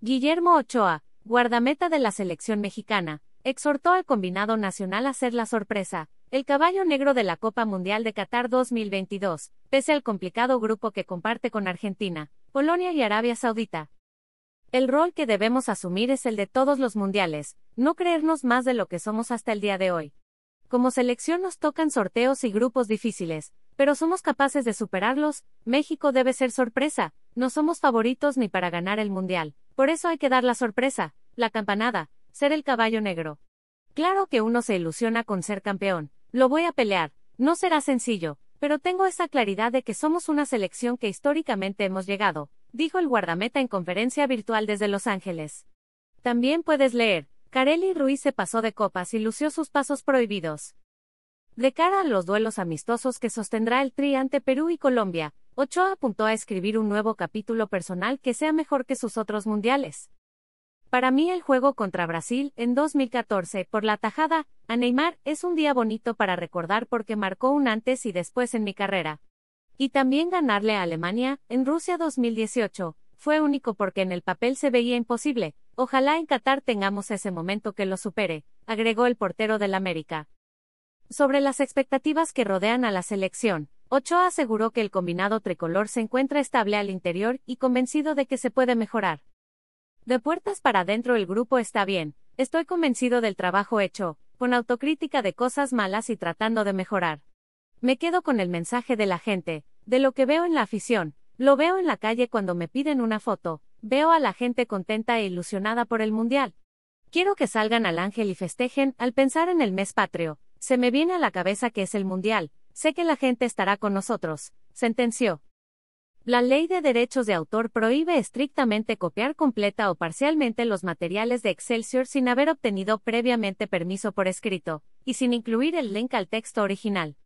Guillermo Ochoa, guardameta de la selección mexicana, exhortó al combinado nacional a ser la sorpresa, el caballo negro de la Copa Mundial de Qatar 2022, pese al complicado grupo que comparte con Argentina, Polonia y Arabia Saudita. El rol que debemos asumir es el de todos los mundiales, no creernos más de lo que somos hasta el día de hoy. Como selección nos tocan sorteos y grupos difíciles, pero somos capaces de superarlos, México debe ser sorpresa, no somos favoritos ni para ganar el mundial, por eso hay que dar la sorpresa, la campanada, ser el caballo negro. Claro que uno se ilusiona con ser campeón, lo voy a pelear, no será sencillo, pero tengo esa claridad de que somos una selección que históricamente hemos llegado, dijo el guardameta en conferencia virtual desde Los Ángeles. También puedes leer, Carelli Ruiz se pasó de copas y lució sus pasos prohibidos. De cara a los duelos amistosos que sostendrá el Tri ante Perú y Colombia, Ochoa apuntó a escribir un nuevo capítulo personal que sea mejor que sus otros mundiales. Para mí el juego contra Brasil, en 2014, por la tajada, a Neymar, es un día bonito para recordar porque marcó un antes y después en mi carrera. Y también ganarle a Alemania, en Rusia 2018, fue único porque en el papel se veía imposible, Ojalá en Qatar tengamos ese momento que lo supere, agregó el portero del América. Sobre las expectativas que rodean a la selección, Ochoa aseguró que el combinado tricolor se encuentra estable al interior y convencido de que se puede mejorar. De puertas para adentro el grupo está bien, estoy convencido del trabajo hecho, con autocrítica de cosas malas y tratando de mejorar. Me quedo con el mensaje de la gente, de lo que veo en la afición, lo veo en la calle cuando me piden una foto, Veo a la gente contenta e ilusionada por el Mundial. Quiero que salgan al ángel y festejen, al pensar en el mes patrio, se me viene a la cabeza que es el Mundial, sé que la gente estará con nosotros, sentenció. La ley de derechos de autor prohíbe estrictamente copiar completa o parcialmente los materiales de Excelsior sin haber obtenido previamente permiso por escrito, y sin incluir el link al texto original.